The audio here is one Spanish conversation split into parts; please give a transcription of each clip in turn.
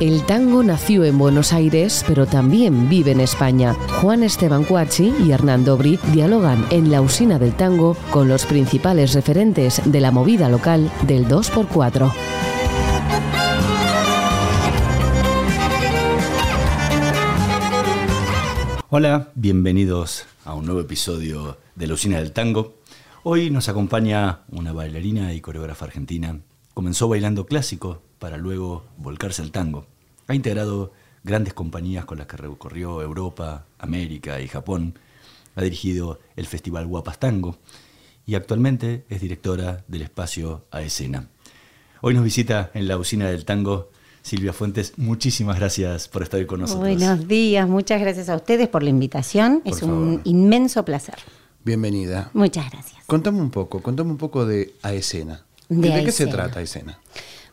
El tango nació en Buenos Aires, pero también vive en España. Juan Esteban Cuachi y Hernando Bri dialogan en la usina del tango con los principales referentes de la movida local del 2x4. Hola, bienvenidos a un nuevo episodio de la usina del tango. Hoy nos acompaña una bailarina y coreógrafa argentina. Comenzó bailando clásico para luego volcarse al tango. Ha integrado grandes compañías con las que recorrió Europa, América y Japón. Ha dirigido el Festival Guapas Tango y actualmente es directora del espacio A Escena. Hoy nos visita en la usina del tango Silvia Fuentes, muchísimas gracias por estar con nosotros. Buenos días, muchas gracias a ustedes por la invitación. es un inmenso placer. Bienvenida. Muchas gracias. Contame un poco, contame un poco de A Escena. ¿De, qué se trata Escena?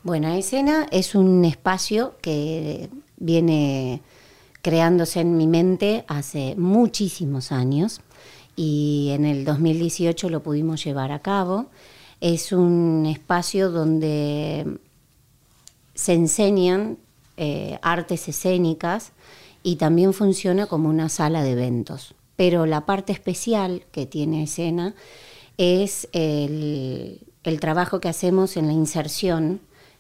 Bueno, Escena es un espacio que viene creándose en mi mente hace muchísimos años y en el 2018 lo pudimos llevar a cabo. Es un espacio donde se enseñan eh, artes escénicas y también funciona como una sala de eventos pero la parte especial que tiene escena es el, trabajo que hacemos en la inserción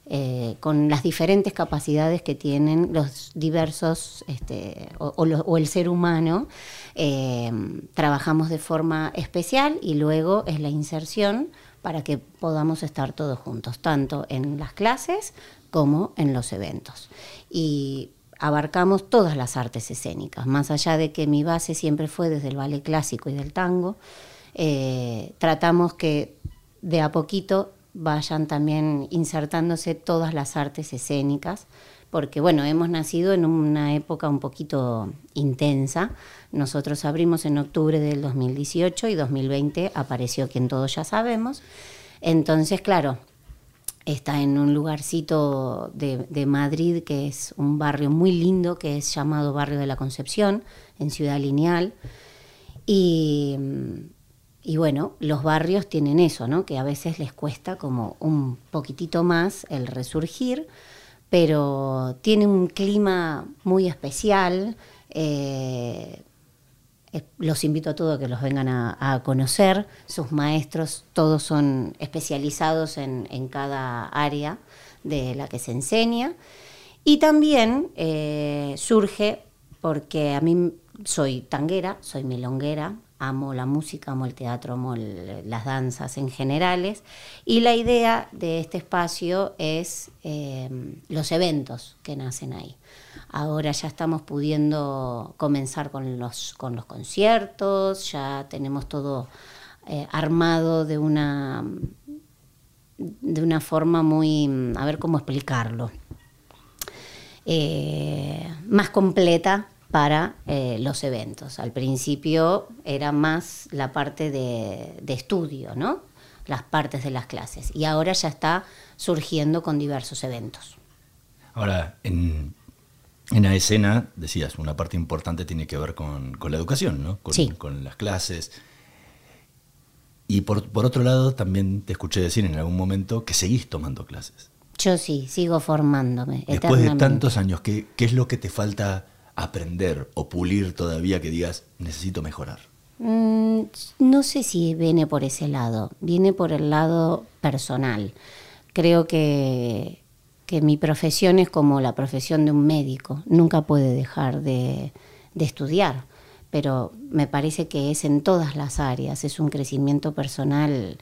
eh, con las diferentes capacidades que tienen los diversos este, o, el ser humano. Eh, trabajamos de forma especial y luego es la inserción para que podamos estar todos juntos, tanto en las clases como en los eventos. Y abarcamos todas las artes escénicas, más allá de que mi base siempre fue desde el ballet clásico y del tango, eh, tratamos que de a poquito vayan también insertándose todas las artes escénicas, porque bueno, hemos nacido en una época un poquito intensa. Nosotros abrimos en octubre del 2018 y 2020 apareció quien todos ya sabemos. Entonces, claro, está en un lugarcito de, Madrid que es un barrio muy lindo que es llamado Barrio de la Concepción, en Ciudad Lineal. Y, y, bueno, los barrios tienen eso, ¿no? que a veces les cuesta como un poquitito más el resurgir, pero tiene un clima muy especial. Eh, eh, los invito a todos que los vengan a, conocer. Sus maestros todos son especializados en, cada área de la que se enseña. Y también eh, surge porque a mí soy tanguera, soy milonguera, amo la música, amo el teatro, amo las danzas en generales. Y la idea de este espacio es eh, los eventos que nacen ahí. Ahora ya estamos pudiendo comenzar con los, con los conciertos, ya tenemos todo eh, armado de una, de una forma muy, a ver cómo explicarlo, eh, más completa para eh, los eventos. Al principio era más la parte de, de, estudio, ¿no? Las partes de las clases. Y ahora ya está surgiendo con diversos eventos. Ahora, en, en la escena, decías, una parte importante tiene que ver con, la educación, ¿no? Con, con las clases. Y por, otro lado, también te escuché decir en algún momento que seguís tomando clases. Yo sí, sigo formándome. Después de tantos años, ¿qué, ¿qué es lo que te falta aprender o pulir todavía que digas, necesito mejorar? Mm, no sé si viene por ese lado, viene por el lado personal. Creo que que mi profesión es como la profesión de un médico, nunca puede dejar de, estudiar, pero me parece que es en todas las áreas, es un crecimiento personal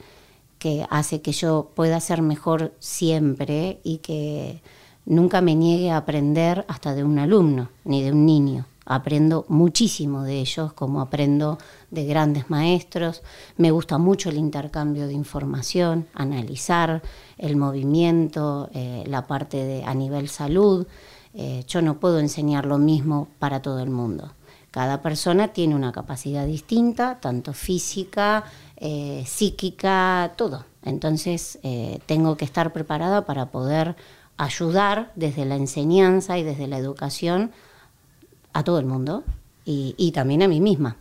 que hace que yo pueda ser mejor siempre y que nunca me niegue a aprender hasta de un alumno ni de un niño. Aprendo muchísimo de ellos, como aprendo de grandes maestros. Me gusta mucho el intercambio de información, analizar el movimiento, eh, la parte de, a nivel salud. Eh, yo no puedo enseñar lo mismo para todo el mundo. Cada persona tiene una capacidad distinta, tanto física, eh, psíquica, todo. Entonces tengo que estar preparada para poder ayudar desde la enseñanza y desde la educación a todo el mundo y, también a mí misma.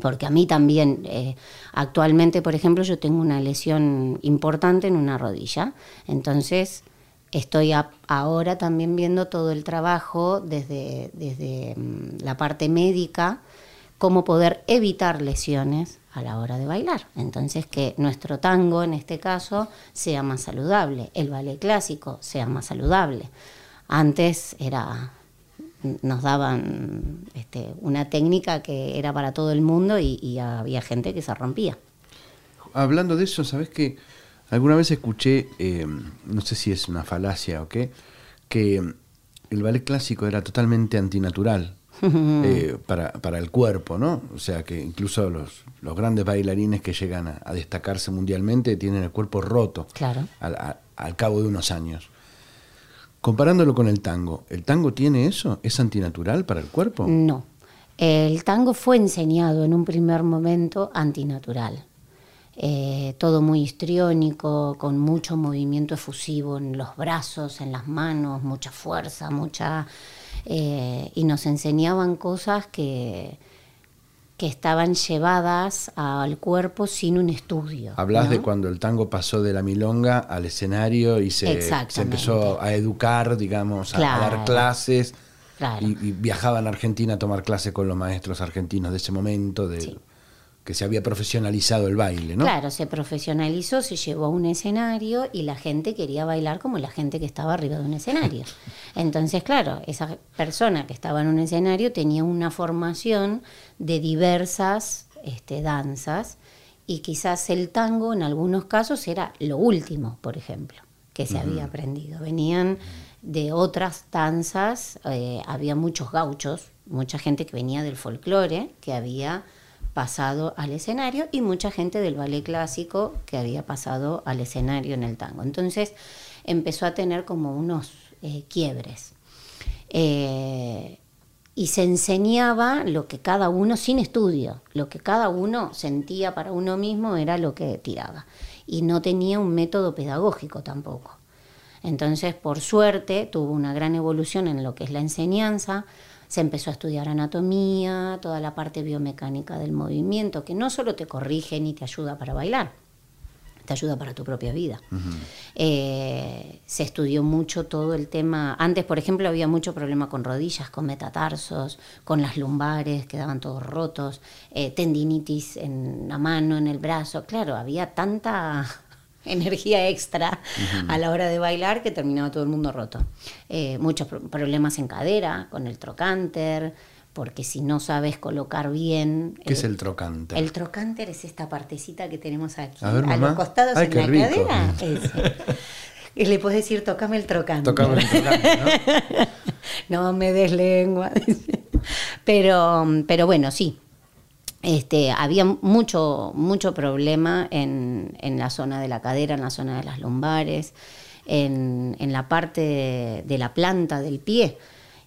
Porque a mí también, eh, actualmente, por ejemplo, yo tengo una lesión importante en una rodilla. Entonces, estoy ahora también viendo todo el trabajo desde, desde mm, la parte médica, cómo poder evitar lesiones a la hora de bailar. Entonces, que nuestro tango, en este caso, sea más saludable, el ballet clásico sea más saludable. Antes era nos daban este, una técnica que era para todo el mundo y, había gente que se rompía. Hablando de eso, ¿sabes qué? Alguna vez escuché, eh, no sé si es una falacia o qué, que el ballet clásico era totalmente antinatural eh, para, el cuerpo, ¿no? O sea, que incluso los, los grandes bailarines que llegan a, destacarse mundialmente tienen el cuerpo roto claro. al, cabo de unos años. Comparándolo con el tango, ¿el tango tiene eso? ¿Es antinatural para el cuerpo? No. El tango fue enseñado en un primer momento antinatural. Eh, todo muy histriónico, con mucho movimiento efusivo en los brazos, en las manos, mucha fuerza, mucha... Eh, y nos enseñaban cosas que, que estaban llevadas al cuerpo sin un estudio. Hablas de cuando el tango pasó de la milonga al escenario y se, se empezó a educar, digamos, a, dar clases. Y, viajaban a Argentina a tomar clases con los maestros argentinos de ese momento. De, que se había profesionalizado el baile, ¿no? Claro, se profesionalizó, se llevó a un escenario y la gente quería bailar como la gente que estaba arriba de un escenario. Entonces, claro, esa persona que estaba en un escenario tenía una formación de diversas este, danzas y quizás el tango en algunos casos era lo último, por ejemplo, que se había aprendido. Venían de otras danzas, eh, había muchos gauchos, mucha gente que venía del folclore, que había pasado al escenario y mucha gente del ballet clásico que había pasado al escenario en el tango. Entonces empezó a tener como unos eh, quiebres. Eh, y se enseñaba lo que cada uno, sin estudio, lo que cada uno sentía para uno mismo era lo que tiraba. Y no tenía un método pedagógico tampoco. Entonces, por suerte, tuvo una gran evolución en lo que es la enseñanza, se empezó a estudiar anatomía, toda la parte biomecánica del movimiento, que no solo te corrige ni te ayuda para bailar, te ayuda para tu propia vida. Eh, se estudió mucho todo el tema. Antes, por ejemplo, había mucho problema con rodillas, con metatarsos, con las lumbares, quedaban todos rotos, eh, tendinitis en la mano, en el brazo. Claro, había tanta energía extra a la hora de bailar que terminaba todo el mundo roto. Eh, muchos problemas en cadera, con el trocanter, porque si no sabes colocar bien... ¿Qué es el trocanter? El trocanter es esta partecita que tenemos aquí, a, los costados en la cadera. Y le puedes decir, tocame el trocanter. Tocame el trocanter, ¿no? no me des lengua. pero, pero bueno, sí, este, había mucho, mucho problema en, la zona de la cadera, en la zona de las lumbares, en, la parte de, la planta del pie.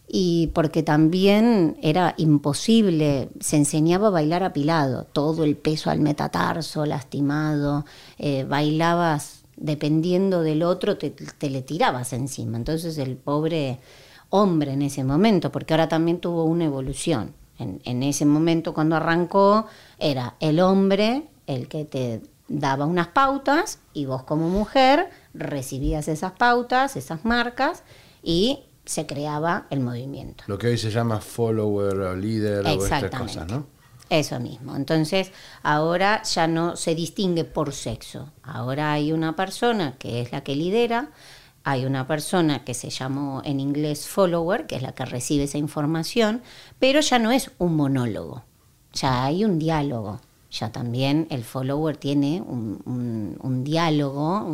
Y porque también era imposible, se enseñaba a bailar apilado, todo el peso al metatarso, lastimado, eh, bailabas dependiendo del otro, te, te le tirabas encima. Entonces el pobre hombre en ese momento, porque ahora también tuvo una evolución en, ese momento cuando arrancó era el hombre el que te daba unas pautas y vos como mujer recibías esas pautas, esas marcas y se creaba el movimiento. Lo que hoy se llama follower o líder o estas cosas, ¿no? Eso mismo. Entonces, ahora ya no se distingue por sexo. Ahora hay una persona que es la que lidera, hay una persona que se llamó en inglés follower, que es la que recibe esa información, pero ya no es un monólogo, ya hay un diálogo. Ya también el follower tiene un, diálogo,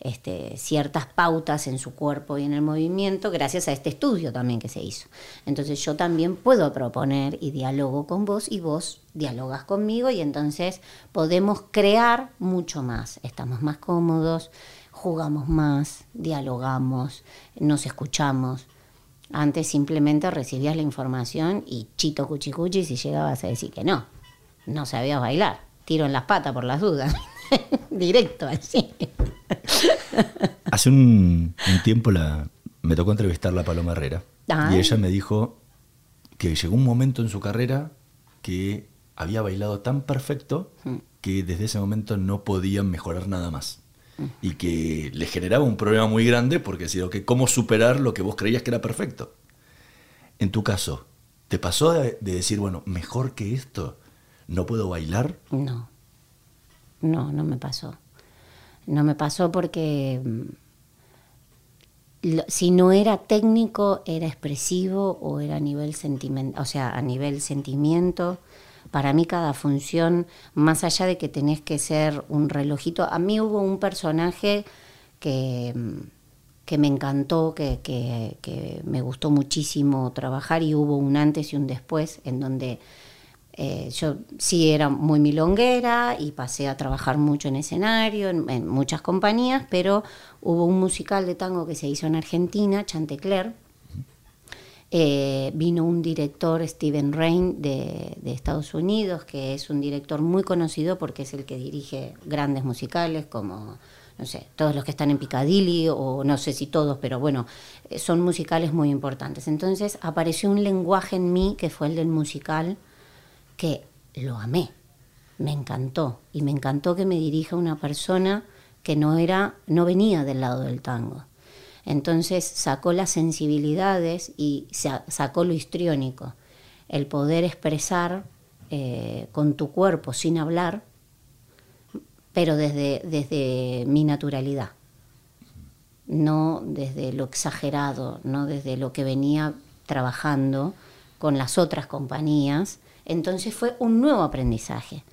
este, ciertas pautas en su cuerpo y en el movimiento, gracias a este estudio también que se hizo. Entonces yo también puedo proponer y diálogo con vos y vos dialogas conmigo y entonces podemos crear mucho más, estamos más cómodos, jugamos más, dialogamos, nos escuchamos. Antes simplemente recibías la información y chito cuchicuchi si llegabas a decir que no, no sabías bailar, tiro en las patas por las dudas, directo así. Hace un, tiempo la, me tocó entrevistar a Paloma Herrera y ella me dijo que llegó un momento en su carrera que había bailado tan perfecto mm. que desde ese momento no podían mejorar nada más y que le generaba un problema muy grande porque decía, que ¿cómo superar lo que vos creías que era perfecto? En tu caso, ¿te pasó de, de decir, bueno, mejor que esto, no puedo bailar? No, no, no me pasó. No me pasó porque mm, si no era técnico, era expresivo o era a nivel sentimiento, o sea, a nivel sentimiento. Para mí cada función, más allá de que tenés que ser un relojito, a mí hubo un personaje que, mm, que me encantó, que, que- me gustó muchísimo trabajar y hubo un antes y un después en donde eh, yo sí era muy milonguera y pasé a trabajar mucho en escenario, en, en muchas compañías, pero hubo un musical de tango que se hizo en Argentina, Chantecler. Eh, vino un director, Steven Rain, de, Estados Unidos, que es un director muy conocido porque es el que dirige grandes musicales como, no sé, todos los que están en Piccadilly, o no sé si todos, pero bueno, eh, son musicales muy importantes. Entonces apareció un lenguaje en mí que fue el del musical, que lo amé, me encantó y me encantó que me dirija una persona que no era no venía del lado del tango. Entonces sacó las sensibilidades y sa- sacó lo histriónico, el poder expresar eh, con tu cuerpo sin hablar, pero desde, desde mi naturalidad, no desde lo exagerado, no desde lo que venía trabajando con las otras compañías. Entonces fue un nuevo aprendizaje.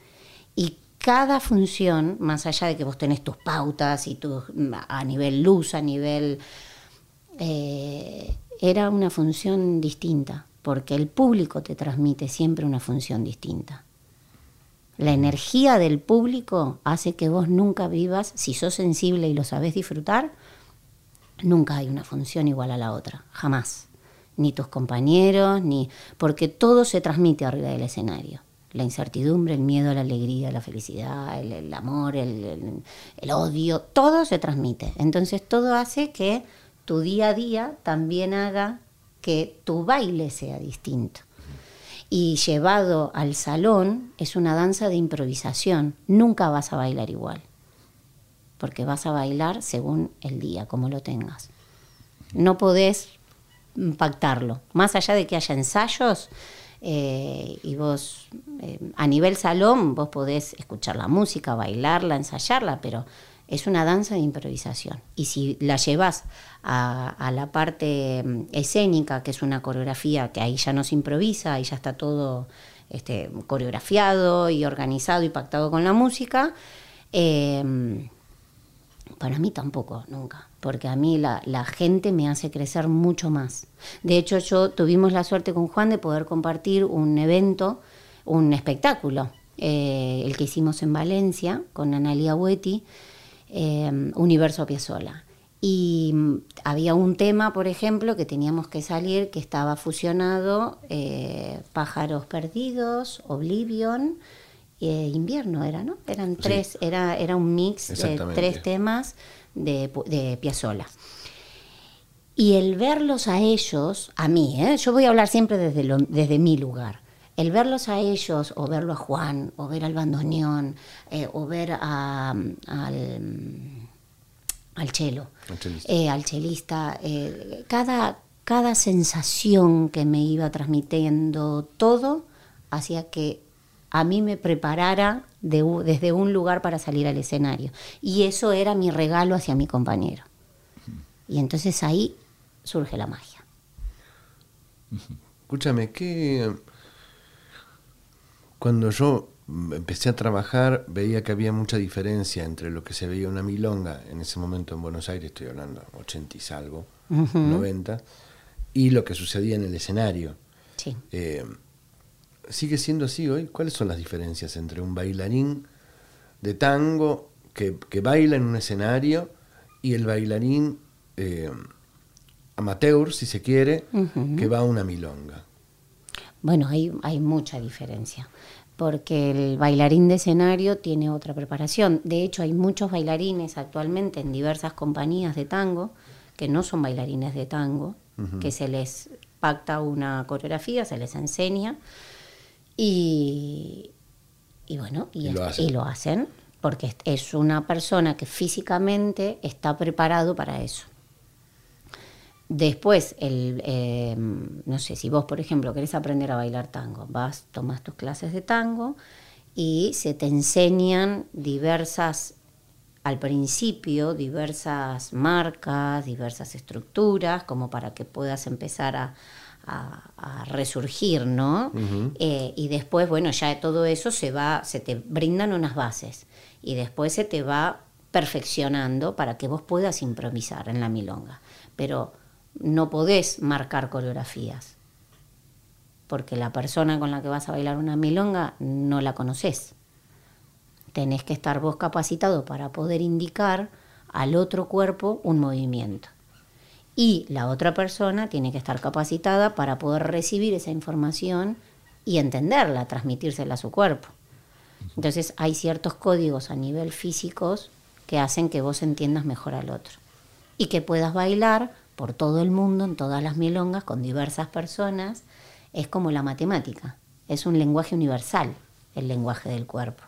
Y cada función, más allá de que vos tenés tus pautas y tus a nivel luz, a nivel eh, era una función distinta, porque el público te transmite siempre una función distinta. La energía del público hace que vos nunca vivas, si sos sensible y lo sabés disfrutar, nunca hay una función igual a la otra, jamás. Ni tus compañeros, ni. porque todo se transmite arriba del escenario. La incertidumbre, el miedo, la alegría, la felicidad, el, amor, el, el- el odio, todo se transmite. Entonces todo hace que tu día a día también haga que tu baile sea distinto. Y llevado al salón es una danza de improvisación. Nunca vas a bailar igual porque vas a bailar según el día, como lo tengas. No podés pactarlo. Más allá de que haya ensayos, eh, y vos, eh, a nivel salón, vos podés escuchar la música, bailarla, ensayarla, pero es una danza de improvisación. Y si la llevas a, a la parte mm, escénica, que es una coreografía, que ahí ya no se improvisa, ahí ya está todo este, coreografiado y organizado y pactado con la música, eh, para mí tampoco, nunca, porque a mí la, la gente me hace crecer mucho más. De hecho, yo tuvimos la suerte con Juan de poder compartir un evento, un espectáculo, eh, el que hicimos en Valencia con Analia Hueti, eh, Universo Piazzolla. Y mm, había un tema, por ejemplo, que teníamos que salir, que estaba fusionado eh, Pájaros Perdidos, Oblivion, eh, Invierno era, ¿no? Eran tres, era, era un mix de tres temas de, de Piazzolla. Y el verlos a ellos, a mí, ¿eh? yo voy a hablar siempre desde, lo- desde mi lugar, el verlos a ellos, o verlo a Juan, o ver al bandoneón, eh, o ver a- al, al chelo, Al chelista. eh, al chelista, eh, cada, cada sensación que me iba transmitiendo todo hacía que a mí me preparara de desde un lugar para salir al escenario. Y eso era mi regalo hacia mi compañero. Y entonces ahí surge la magia. Escúchame, que cuando yo empecé a trabajar veía que había mucha diferencia entre lo que se veía una milonga en ese momento en Buenos Aires, estoy hablando 80 y salvo, 90, y lo que sucedía en el escenario. Sí. Eh, ¿Sigue siendo así hoy? ¿Cuáles son las diferencias entre un bailarín de tango que, que baila en un escenario y el bailarín eh, amateur, si se quiere, que va a una milonga? Bueno, hay, hay mucha diferencia, porque el bailarín de escenario tiene otra preparación. De hecho, hay muchos bailarines actualmente en diversas compañías de tango que no son bailarines de tango, que se les pacta una coreografía, se les enseña y, y bueno, y, Y lo hacen. y lo hacen. porque es- es una persona que físicamente está preparado para eso. Después, el, eh, no sé, si vos, por ejemplo, querés aprender a bailar tango, vas, tomas tus clases de tango y se te enseñan diversas, al principio, diversas marcas, diversas estructuras, como para que puedas empezar a, a- a resurgir, ¿no? Eh, y después, bueno, ya de todo eso se va, se te brindan unas bases y después se te va perfeccionando para que vos puedas improvisar en la milonga. Pero no podés marcar coreografías, porque la persona con la que vas a bailar una milonga no la conoces. Tenés que estar vos capacitado para poder indicar al otro cuerpo un movimiento. Y la otra persona tiene que estar capacitada para poder recibir esa información y entenderla, transmitírsela a su cuerpo. Entonces hay ciertos códigos a nivel físicos que hacen que vos entiendas mejor al otro. Y que puedas bailar por todo el mundo, en todas las milongas, con diversas personas. Es como la matemática. Es un lenguaje universal, el lenguaje del cuerpo.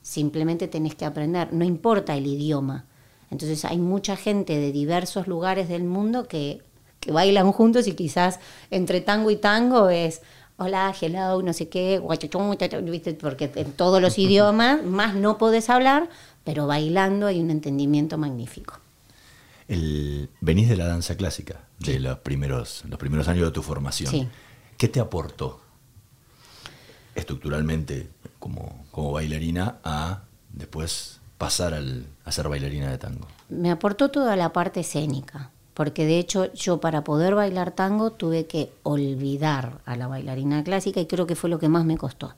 Simplemente tenés que aprender, no importa el idioma. Entonces hay mucha gente de diversos lugares del mundo que, que bailan juntos y quizás entre tango y tango es hola, hello, no sé qué, ¿viste? porque en todos los idiomas más no podés hablar, pero bailando hay un entendimiento magnífico. El, venís de la danza clásica, de los primeros, los primeros años de tu formación. Sí. ¿Qué te aportó estructuralmente como, como bailarina a después pasar al, a ser bailarina de tango? Me aportó toda la parte escénica, porque de hecho yo para poder bailar tango tuve que olvidar a la bailarina clásica y creo que fue lo que más me costó.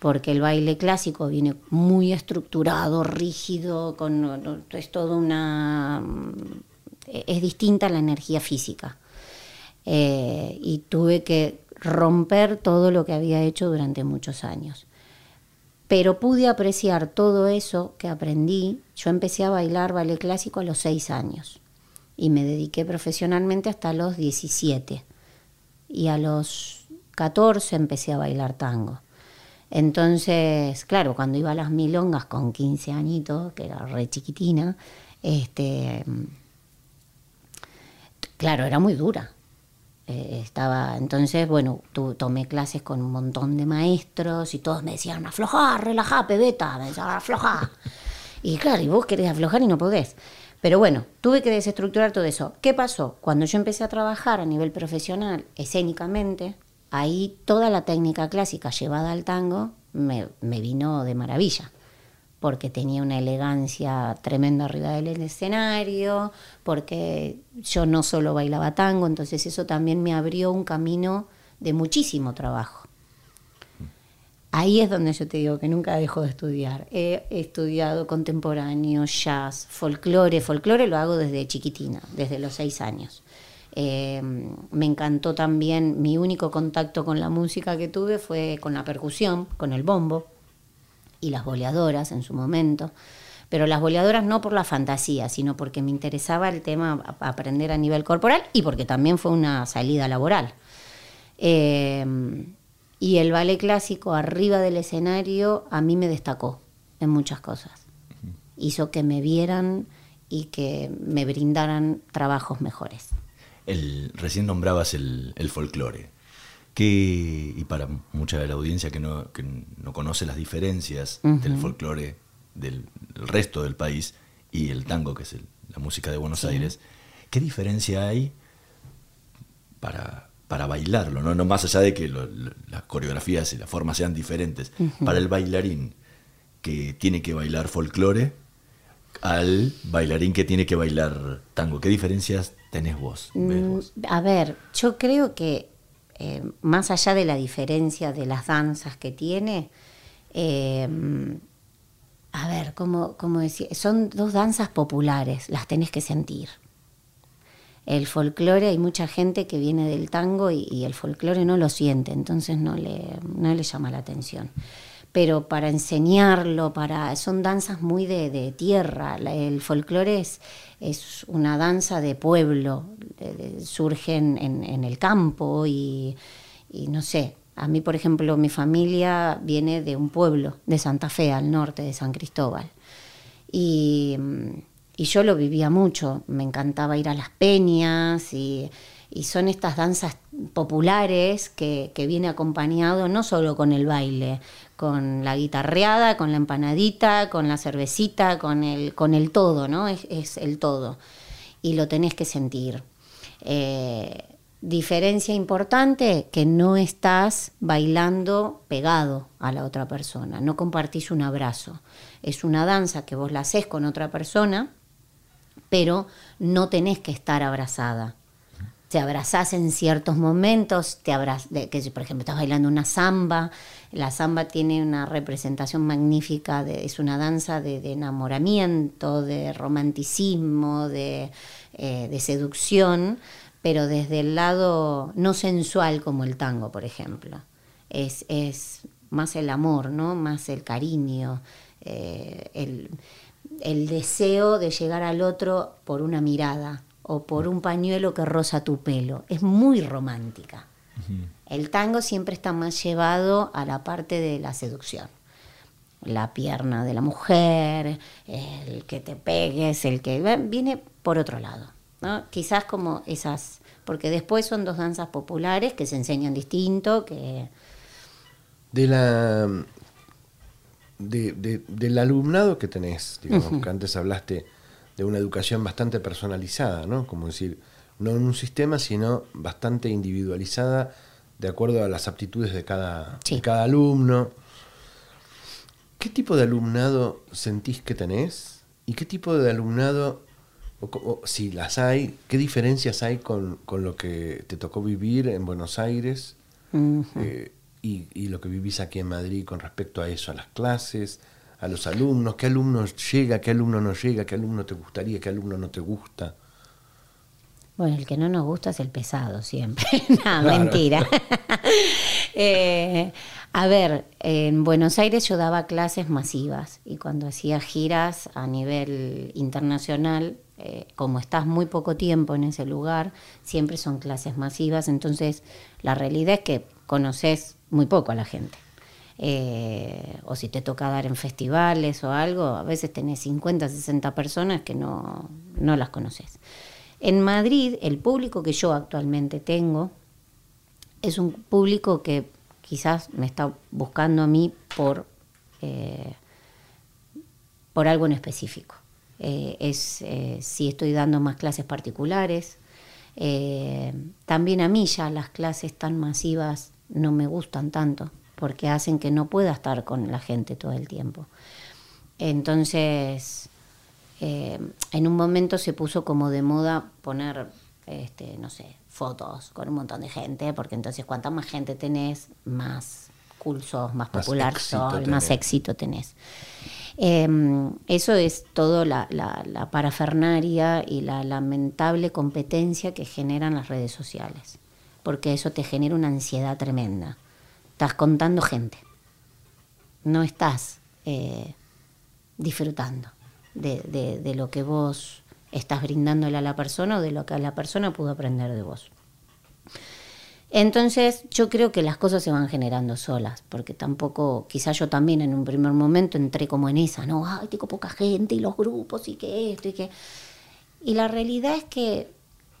Porque el baile clásico viene muy estructurado, rígido, con, es todo una... es distinta la energía física. Eh, y tuve que romper todo lo que había hecho durante muchos años. Pero pude apreciar todo eso que aprendí. Yo empecé a bailar ballet clásico a los seis años y me dediqué profesionalmente hasta los 17. Y a los 14 empecé a bailar tango. Entonces, claro, cuando iba a las milongas con 15 añitos, que era re chiquitina, este, claro, era muy dura. Eh, estaba, entonces, bueno, tu, tomé clases con un montón de maestros y todos me decían, aflojá, relajá, pebeta, me decían, aflojá. Y claro, y vos querés aflojar y no podés. Pero bueno, tuve que desestructurar todo eso. ¿Qué pasó? Cuando yo empecé a trabajar a nivel profesional, escénicamente, ahí toda la técnica clásica llevada al tango me, me vino de maravilla porque tenía una elegancia tremenda arriba del escenario, porque yo no solo bailaba tango, entonces eso también me abrió un camino de muchísimo trabajo. Ahí es donde yo te digo que nunca dejo de estudiar. He estudiado contemporáneo, jazz, folclore. Folclore lo hago desde chiquitina, desde los seis años. Eh, me encantó también, mi único contacto con la música que tuve fue con la percusión, con el bombo y las boleadoras en su momento. Pero las boleadoras no por la fantasía, sino porque me interesaba el tema a- aprender a nivel corporal y porque también fue una salida laboral. Eh, y el ballet clásico arriba del escenario a mí me destacó en muchas cosas. Hizo que me vieran y que me brindaran trabajos mejores. El, recién nombrabas el, el folclore. ¿Qué- y para mucha de la audiencia que no, que no conoce las diferencias del folclore del, del resto del país y el tango, que es el- la música de Buenos Aires, ¿qué diferencia hay para, para bailarlo? ¿no? no más allá de que lo- lo- las coreografías y las formas sean diferentes. Para el bailarín que tiene que bailar folclore al bailarín que tiene que bailar tango. ¿Qué diferencias tenés vos? ves Mm, vos? A ver, yo creo que eh, más allá de la diferencia de las danzas que tiene, eh, a ver, ¿cómo, cómo decir? Son dos danzas populares, las tenés que sentir. El folclore, hay mucha gente que viene del tango y, y el folclore no lo siente, entonces no le, no le llama la atención. Pero para enseñarlo, para son danzas muy de, de tierra. El folclore es, es una danza de pueblo, de- de- surge en, en- el campo y, y no sé, A mí, por ejemplo, mi familia viene de un pueblo, de Santa Fe, al norte de San Cristóbal. Y, y yo lo vivía mucho, me encantaba ir a las peñas y, y son estas danzas populares que, que, viene acompañado no solo con el baile, con la guitarreada, con la empanadita, con la cervecita, con el, con el todo, ¿no? Es, el todo. Y lo tenés que sentir. Eh, diferencia importante que no estás bailando pegado a la otra persona, no compartís un abrazo. Es una danza que vos la haces con otra persona, pero no tenés que estar abrazada te abrazás en ciertos momentos, te abraz que por ejemplo estás bailando una samba, la samba tiene una representación magnífica, de, es una danza de, enamoramiento, de romanticismo, de, eh, de, seducción, pero desde el lado no sensual como el tango, por ejemplo. Es, es más el amor, ¿no? más el cariño, eh, el, el deseo de llegar al otro por una mirada o por un pañuelo que roza tu pelo. Es muy romántica. El tango siempre está más llevado a la parte de la seducción. La pierna de la mujer, el que te pegues, el que viene por otro lado. ¿no? Quizás como esas, porque después son dos danzas populares que se enseñan distinto, que... De la de, de, del alumnado que tenés, digamos, que antes hablaste de una educación bastante personalizada, ¿no? Como decir, no en un sistema, sino bastante individualizada de acuerdo a las aptitudes de cada, Sí. de cada alumno. ¿Qué tipo de alumnado sentís que tenés? ¿Y qué tipo de alumnado, o, o si las hay, qué diferencias hay con, con lo que te tocó vivir en Buenos Aires eh, y, y lo que vivís aquí en Madrid con respecto a eso, a las clases, a los alumnos, qué alumno llega, qué alumno no llega, qué alumno te gustaría, qué alumno no te gusta? Bueno, el que no nos gusta es el pesado siempre. no, Claro. mentira. Eh, a ver, en Buenos Aires yo daba clases masivas y cuando hacía giras a nivel internacional, eh, como estás muy poco tiempo en ese lugar, siempre son clases masivas, entonces la realidad es que conoces muy poco a la gente. Eh, o si te toca dar en festivales o algo, a veces tenés 50, 60 personas que no, no las conoces. En Madrid, el público que yo actualmente tengo es un público que quizás me está buscando a mí por, eh, por algo en específico. Eh, es eh, si estoy dando más clases particulares. También a mí ya las clases tan masivas no me gustan tanto porque hacen que no pueda estar con la gente todo el tiempo. Entonces, eh, en un momento se puso como de moda poner, este, no sé, fotos con un montón de gente, porque entonces cuanta más gente tenés, más cool sos, más Más popular sos, más éxito tenés. Eh, eso es todo la, la, la parafernaria y la lamentable competencia que generan las redes sociales, porque eso te genera una ansiedad tremenda. Estás contando gente, no estás eh, disfrutando de, de- lo que vos estás brindándole a la persona o de lo que la persona pudo aprender de vos. Entonces yo creo que las cosas se van generando solas, porque tampoco, quizás yo también en un primer momento entré como en esa, ¿no? Ay, tengo poca gente y los grupos y que esto y que... Y la realidad es que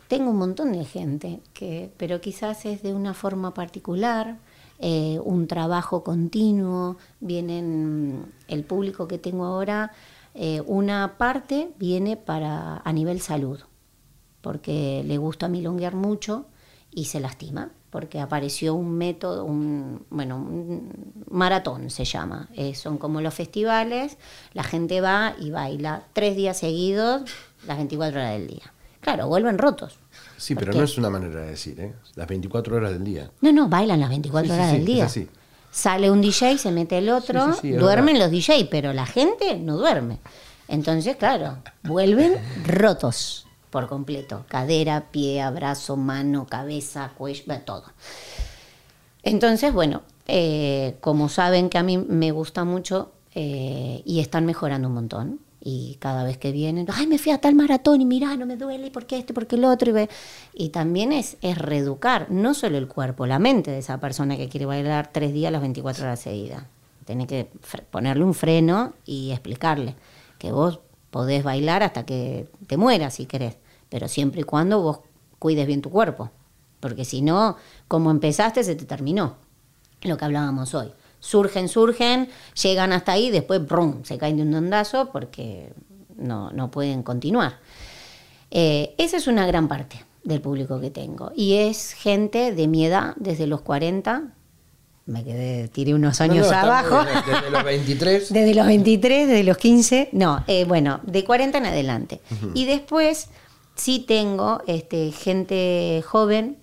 tengo un montón de gente, que, pero quizás es de una forma particular, eh, un trabajo continuo, vienen, el público que tengo ahora, eh, una parte viene para a nivel salud, porque le gusta milonguear mucho y se lastima, porque apareció un método, un, bueno, un maratón se llama. Eh, son como los festivales, la gente va y baila tres días seguidos, las 24 horas del día. Claro, vuelven rotos. Sí, pero no es una manera de decir, ¿eh? Las 24 horas del día. No, no, bailan las 24 Sí, sí, horas sí, del día. es así. Sale un DJ, se mete el otro, Sí, sí, sí, es duermen los DJ, pero la gente no duerme. Entonces, claro, vuelven rotos por completo. Cadera, pie, abrazo, mano, cabeza, cuello, todo. Entonces, bueno, eh, como saben que a mí me gusta mucho eh, y están mejorando un montón, Y cada vez que vienen, ay, me fui a tal maratón y mirá, no me duele, ¿por qué este, por qué el otro? Y, ve- y también es, es reeducar, no solo el cuerpo, la mente de esa persona que quiere bailar tres días las 24 horas seguidas. Tenés que ponerle un freno y explicarle que vos podés bailar hasta que te mueras si querés, pero siempre y cuando vos cuides bien tu cuerpo. Porque si no, como empezaste, se te terminó. Lo que hablábamos hoy. Surgen, surgen, llegan hasta ahí, después brum, se caen de un dondazo porque no, no pueden continuar. Eh, esa es una gran parte del público que tengo. Y es gente de mi edad, desde los 40, me quedé, tiré unos años No, no, está abajo. Desde los 23. Desde los 23, desde los 15, no, eh, bueno, de 40 en adelante. Y después sí tengo este, gente joven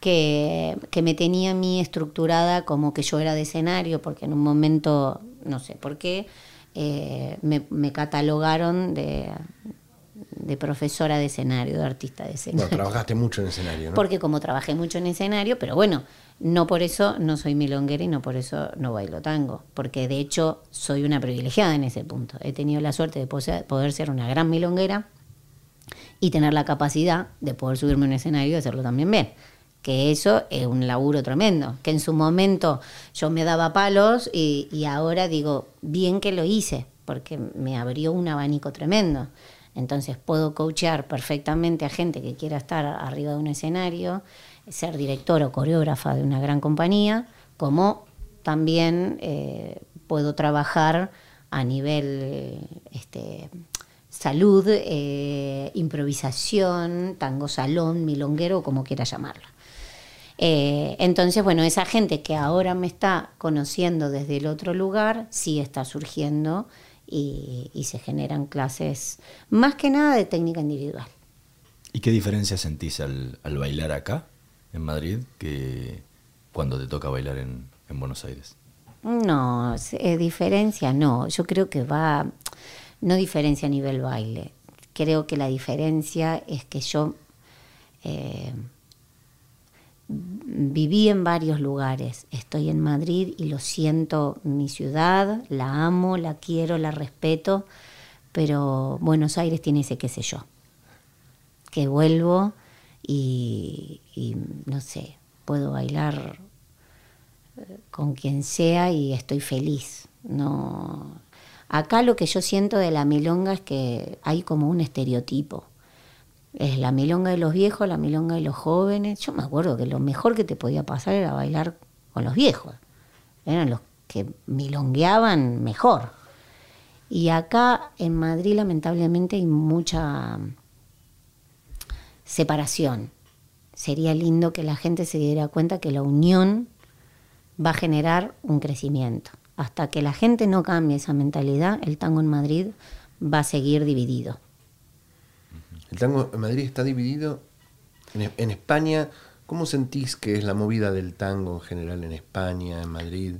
que, que me tenía a mí estructurada como que yo era de escenario, porque en un momento, no sé por qué, eh, me, me catalogaron de, de profesora de escenario, de artista de escenario. trabajaste mucho en escenario, ¿no? Porque como trabajé mucho en escenario, pero bueno, no por eso no soy milonguera y no por eso no bailo tango, porque de hecho soy una privilegiada en ese punto. He tenido la suerte de poder ser una gran milonguera y tener la capacidad de poder subirme a un escenario y hacerlo también bien. Que eso es un laburo tremendo, que en su momento yo me daba palos y, ahora digo, bien que lo hice, porque me abrió un abanico tremendo. Entonces puedo coachear perfectamente a gente que quiera estar arriba de un escenario, ser directora o coreógrafa de una gran compañía, como también eh, puedo trabajar a nivel este, salud, eh, improvisación, tango salón, milonguero, como quiera llamarlo. Eh, entonces, bueno, esa gente que ahora me está conociendo desde el otro lugar, sí está surgiendo y, y se generan clases más que nada de técnica individual. ¿Y qué diferencia sentís al, al bailar acá, en Madrid, que cuando te toca bailar en, en Buenos Aires? No, eh, diferencia no. Yo creo que va, no diferencia a nivel baile. Creo que la diferencia es que yo eh, viví en varios lugares. Estoy en Madrid y lo siento mi ciudad, la amo, la quiero, la respeto, pero Buenos Aires tiene ese qué sé yo. Que vuelvo y, y no sé, puedo bailar con quien sea y estoy feliz. No, acá lo que yo siento de la milonga es que hay como un estereotipo. Es la milonga de los viejos, la milonga de los jóvenes. Yo me acuerdo que lo mejor que te podía pasar era bailar con los viejos. Eran los que milongueaban mejor. Y acá en Madrid lamentablemente hay mucha separación. Sería lindo que la gente se diera cuenta que la unión va a generar un crecimiento. Hasta que la gente no cambie esa mentalidad, el tango en Madrid va a seguir dividido. El tango en Madrid está dividido. En, en España, ¿cómo sentís que es la movida del tango en general en España, en Madrid?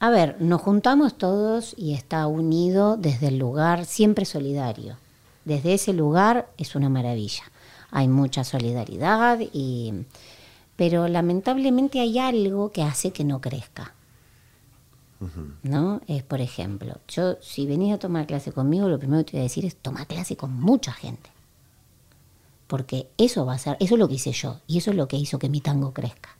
A ver, nos juntamos todos y está unido desde el lugar siempre solidario. Desde ese lugar es una maravilla. Hay mucha solidaridad y pero lamentablemente hay algo que hace que no crezca. ¿No? Es, por ejemplo, yo si venís a tomar clase conmigo, lo primero que te voy a decir es toma clase con mucha gente. Porque eso va a ser, eso es lo que hice yo, y eso es lo que hizo que mi tango crezca.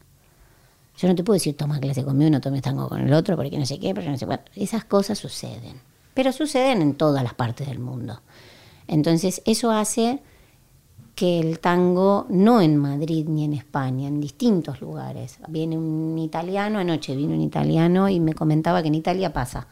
Yo no te puedo decir toma clase conmigo no tomes tango con el otro, porque no sé qué, porque no sé cuánto. Esas cosas suceden. Pero suceden en todas las partes del mundo. Entonces, eso hace que el tango, no en Madrid ni en España, en distintos lugares. Viene un italiano, anoche vino un italiano y me comentaba que en Italia pasa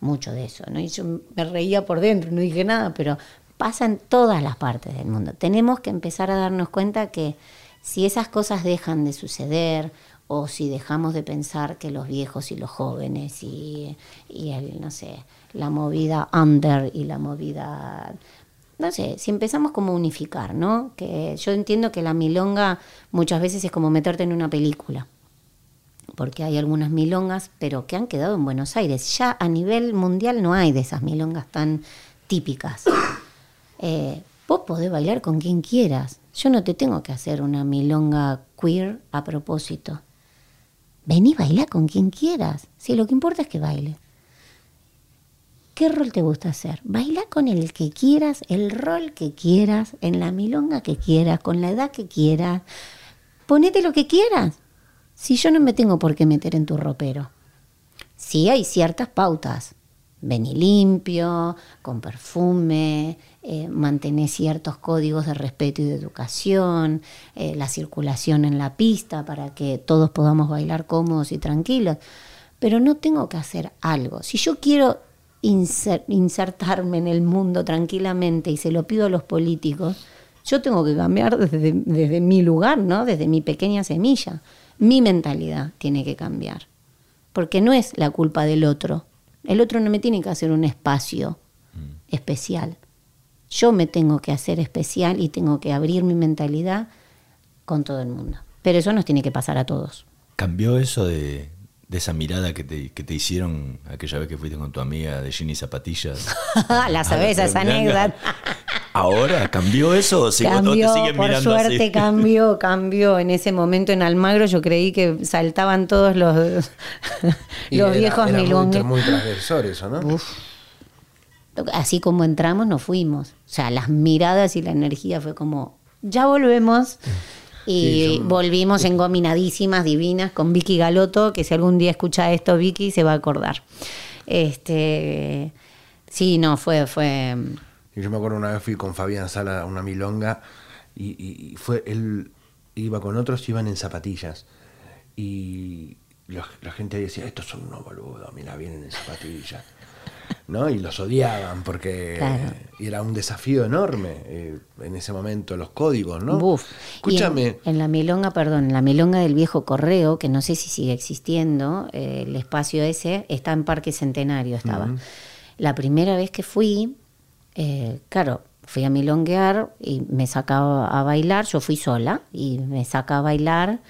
mucho de eso. ¿no? Y yo me reía por dentro, no dije nada, pero pasa en todas las partes del mundo. Tenemos que empezar a darnos cuenta que si esas cosas dejan de suceder o si dejamos de pensar que los viejos y los jóvenes y, y el, no sé, la movida under y la movida no sé, si empezamos como a unificar, ¿no? Que yo entiendo que la milonga muchas veces es como meterte en una película, porque hay algunas milongas, pero que han quedado en Buenos Aires. Ya a nivel mundial no hay de esas milongas tan típicas. Eh, vos podés bailar con quien quieras. Yo no te tengo que hacer una milonga queer a propósito. Vení, baila con quien quieras. Si lo que importa es que baile ¿Qué rol te gusta hacer? Baila con el que quieras, el rol que quieras, en la milonga que quieras, con la edad que quieras. Ponete lo que quieras. Si yo no me tengo por qué meter en tu ropero. Sí hay ciertas pautas. Vení limpio, con perfume, eh, mantener ciertos códigos de respeto y de educación, eh, la circulación en la pista para que todos podamos bailar cómodos y tranquilos. Pero no tengo que hacer algo. Si yo quiero inser- insertarme en el mundo tranquilamente y se lo pido a los políticos, yo tengo que cambiar desde, desde mi lugar, ¿no? Desde mi pequeña semilla. Mi mentalidad tiene que cambiar. Porque no es la culpa del otro. El otro no me tiene que hacer un espacio especial. Yo me tengo que hacer especial y tengo que abrir mi mentalidad con todo el mundo. Pero eso nos tiene que pasar a todos. ¿Cambió eso de, de esa mirada que te, que te hicieron aquella vez que fuiste con tu amiga de jean y zapatillas? la sabes, esa anécdota. ¿Ahora cambió eso o, Cambió, te siguen por mirando suerte así? cambió, cambió. En ese momento en Almagro yo creí que saltaban todos los, Y los era- viejos era muy, milongues. tra- muy transgresor eso, ¿no? Así como entramos, nos fuimos. O sea, las miradas y la energía fue como, ya volvemos. Y Sí, volvimos engominadísimas, divinas, con Vicky Galoto, que si algún día escucha esto, Vicky se va a acordar. Este, sí, no, fue, fue. Yo me acuerdo una vez fui con Fabián Sala a una milonga y fue él iba con otros iban en zapatillas y la, la gente decía estos son unos boludos mira vienen en zapatillas no y los odiaban porque Claro. era un desafío enorme eh, en ese momento los códigos no Buf. Escúchame En, en la milonga, perdón, en la milonga del viejo correo, que no sé si sigue existiendo, eh, el espacio ese está en Parque Centenario, estaba. La primera vez que fui, eh, claro, fui a milonguear y me sacaba a bailar, yo fui sola y me saca a bailar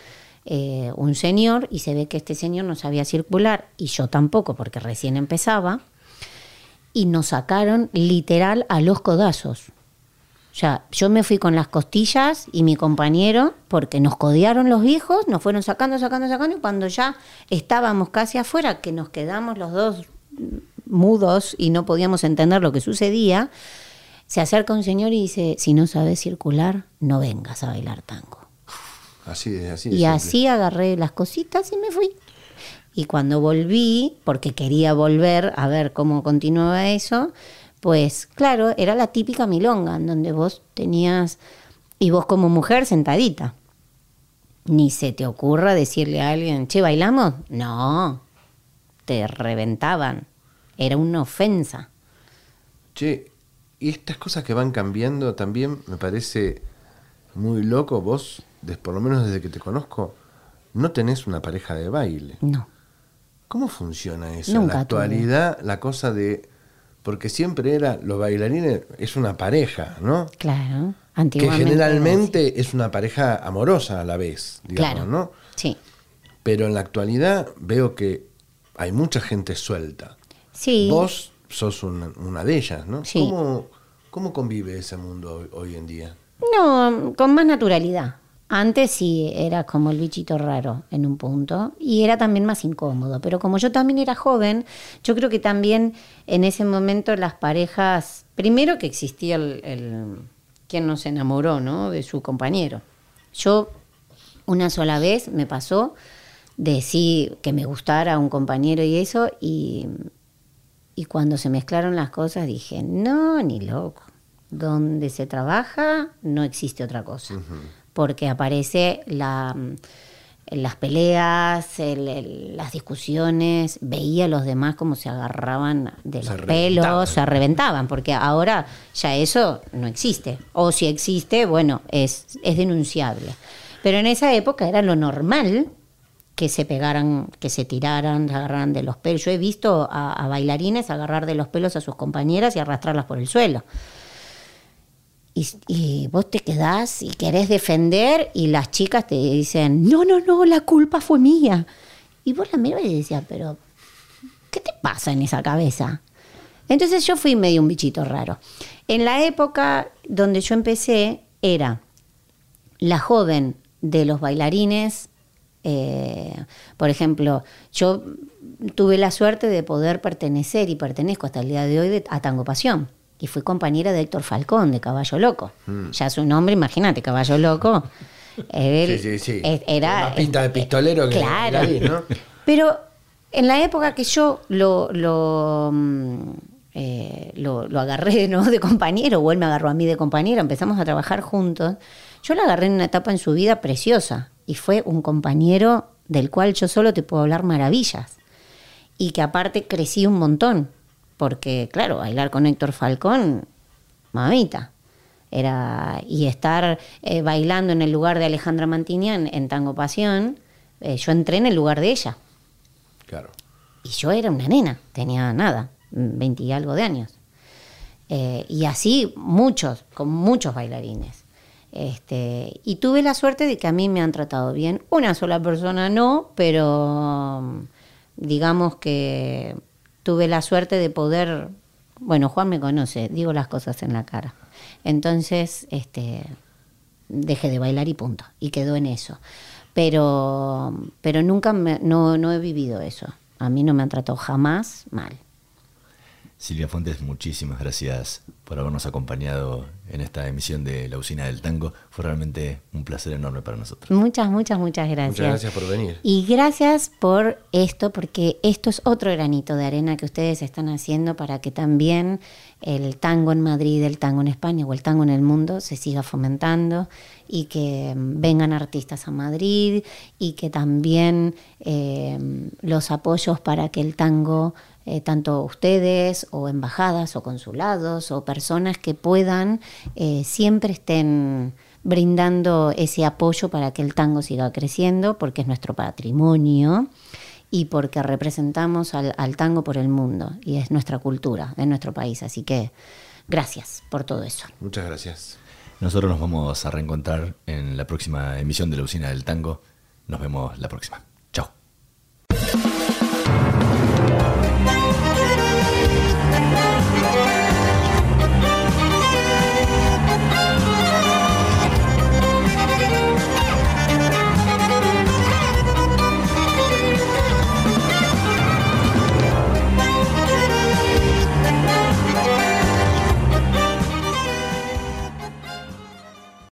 eh, un señor y se ve que este señor no sabía circular y yo tampoco porque recién empezaba y nos sacaron literal a los codazos. O sea, yo me fui con las costillas y mi compañero, porque nos codearon los viejos, nos fueron sacando, sacando, sacando, y cuando ya estábamos casi afuera, que nos quedamos los dos mudos y no podíamos entender lo que sucedía, se acerca un señor y dice, si no sabes circular, no vengas a bailar tango. así así Y simple. así agarré las cositas y me fui. Y cuando volví, porque quería volver a ver cómo continuaba eso, pues claro, era la típica milonga, en donde vos tenías, y vos como mujer sentadita. Ni se te ocurra decirle a alguien, che, ¿bailamos? No, te reventaban. Era una ofensa. Che, y estas cosas que van cambiando también me parece muy loco. Vos, por lo menos desde que te conozco, no tenés una pareja de baile. No. ¿Cómo funciona eso? en la actualidad, la cosa de. Porque siempre era, los bailarines es una pareja, ¿no? Claro. Que Antiguamente. era generalmente es una pareja amorosa a la vez, digamos, Claro. ¿no? Sí. Pero en la actualidad veo que hay mucha gente suelta. Sí. Vos sos una, una de ellas, ¿no? Sí. ¿Cómo, ¿Cómo convive ese mundo hoy, hoy en día? No, con más naturalidad. Antes sí era como el bichito raro en un punto y era también más incómodo, pero como yo también era joven, yo creo que también en ese momento las parejas, primero que existía el, el quien nos enamoró, ¿no? De su compañero. Yo una sola vez me pasó de sí que me gustara un compañero y eso y, y cuando se mezclaron las cosas dije, no, ni loco. Donde se trabaja no existe otra cosa. Porque aparece la, las peleas, el- el- las discusiones, veía a los demás como se agarraban de Se los pelos, se reventaban, porque ahora ya eso no existe. O si existe, bueno, es, es denunciable. Pero en esa época era lo normal que se pegaran, que se tiraran, se agarraran de los pelos. Yo he visto a, a bailarines agarrar de los pelos a sus compañeras y arrastrarlas por el suelo. Y, vos te quedás y querés defender y las chicas te dicen, no, no, no, la culpa fue mía. Y vos la mirabas y decías, pero, ¿qué te pasa en esa cabeza? Entonces yo fui medio un bichito raro. En la época donde yo empecé era la joven de los bailarines Eh, por ejemplo, yo tuve la suerte de poder pertenecer y pertenezco hasta el día de hoy a Tango Pasión. Y fui compañera de Héctor Falcón, de Caballo Loco. Mm. Ya su nombre, imagínate, Caballo Loco. él Sí, sí, sí. e- Era, Más pinta de pistolero que Claro. David, ¿no? Pero en la época que yo lo, lo, mm, eh, lo, lo agarré ¿no? de compañero, o él me agarró a mí de compañero, empezamos a trabajar juntos, yo lo agarré en una etapa en su vida preciosa y fue un compañero del cual yo solo te puedo hablar maravillas y que aparte crecí un montón, porque claro, bailar con Héctor Falcón, mamita. Era, y estar eh, bailando en el lugar de Alejandra Mantinian en Tango Pasión, eh, yo entré en el lugar de ella. Claro. Y yo era una nena, tenía nada, 20 y algo de años. Eh, y así muchos, con muchos bailarines. Este, y tuve la suerte de que a mí me han tratado bien. Una sola persona no, pero digamos que tuve la suerte de poder, bueno, Juan me conoce, digo las cosas en la cara. Entonces, este, dejé de bailar y punto. Y quedó en eso. Pero, pero nunca me- no, no he vivido eso. A mí no me han tratado jamás mal. Silvia Fuentes, muchísimas gracias por habernos acompañado en esta emisión de La Usina del Tango. Fue realmente un placer enorme para nosotros. Muchas, muchas, muchas gracias. Muchas gracias por venir. Y gracias por esto, porque esto es otro granito de arena que ustedes están haciendo para que también el tango en Madrid, el tango en España o el tango en el mundo se siga fomentando y que vengan artistas a Madrid y que también eh, los apoyos para que el tango, eh, tanto ustedes o embajadas o consulados o personas que puedan, eh, siempre estén brindando ese apoyo para que el tango siga creciendo, porque es nuestro patrimonio y porque representamos al, al tango por el mundo y es nuestra cultura, es nuestro país. Así que gracias por todo eso. Muchas gracias. Nosotros nos vamos a reencontrar en la próxima emisión de La Usina del Tango. Nos vemos la próxima.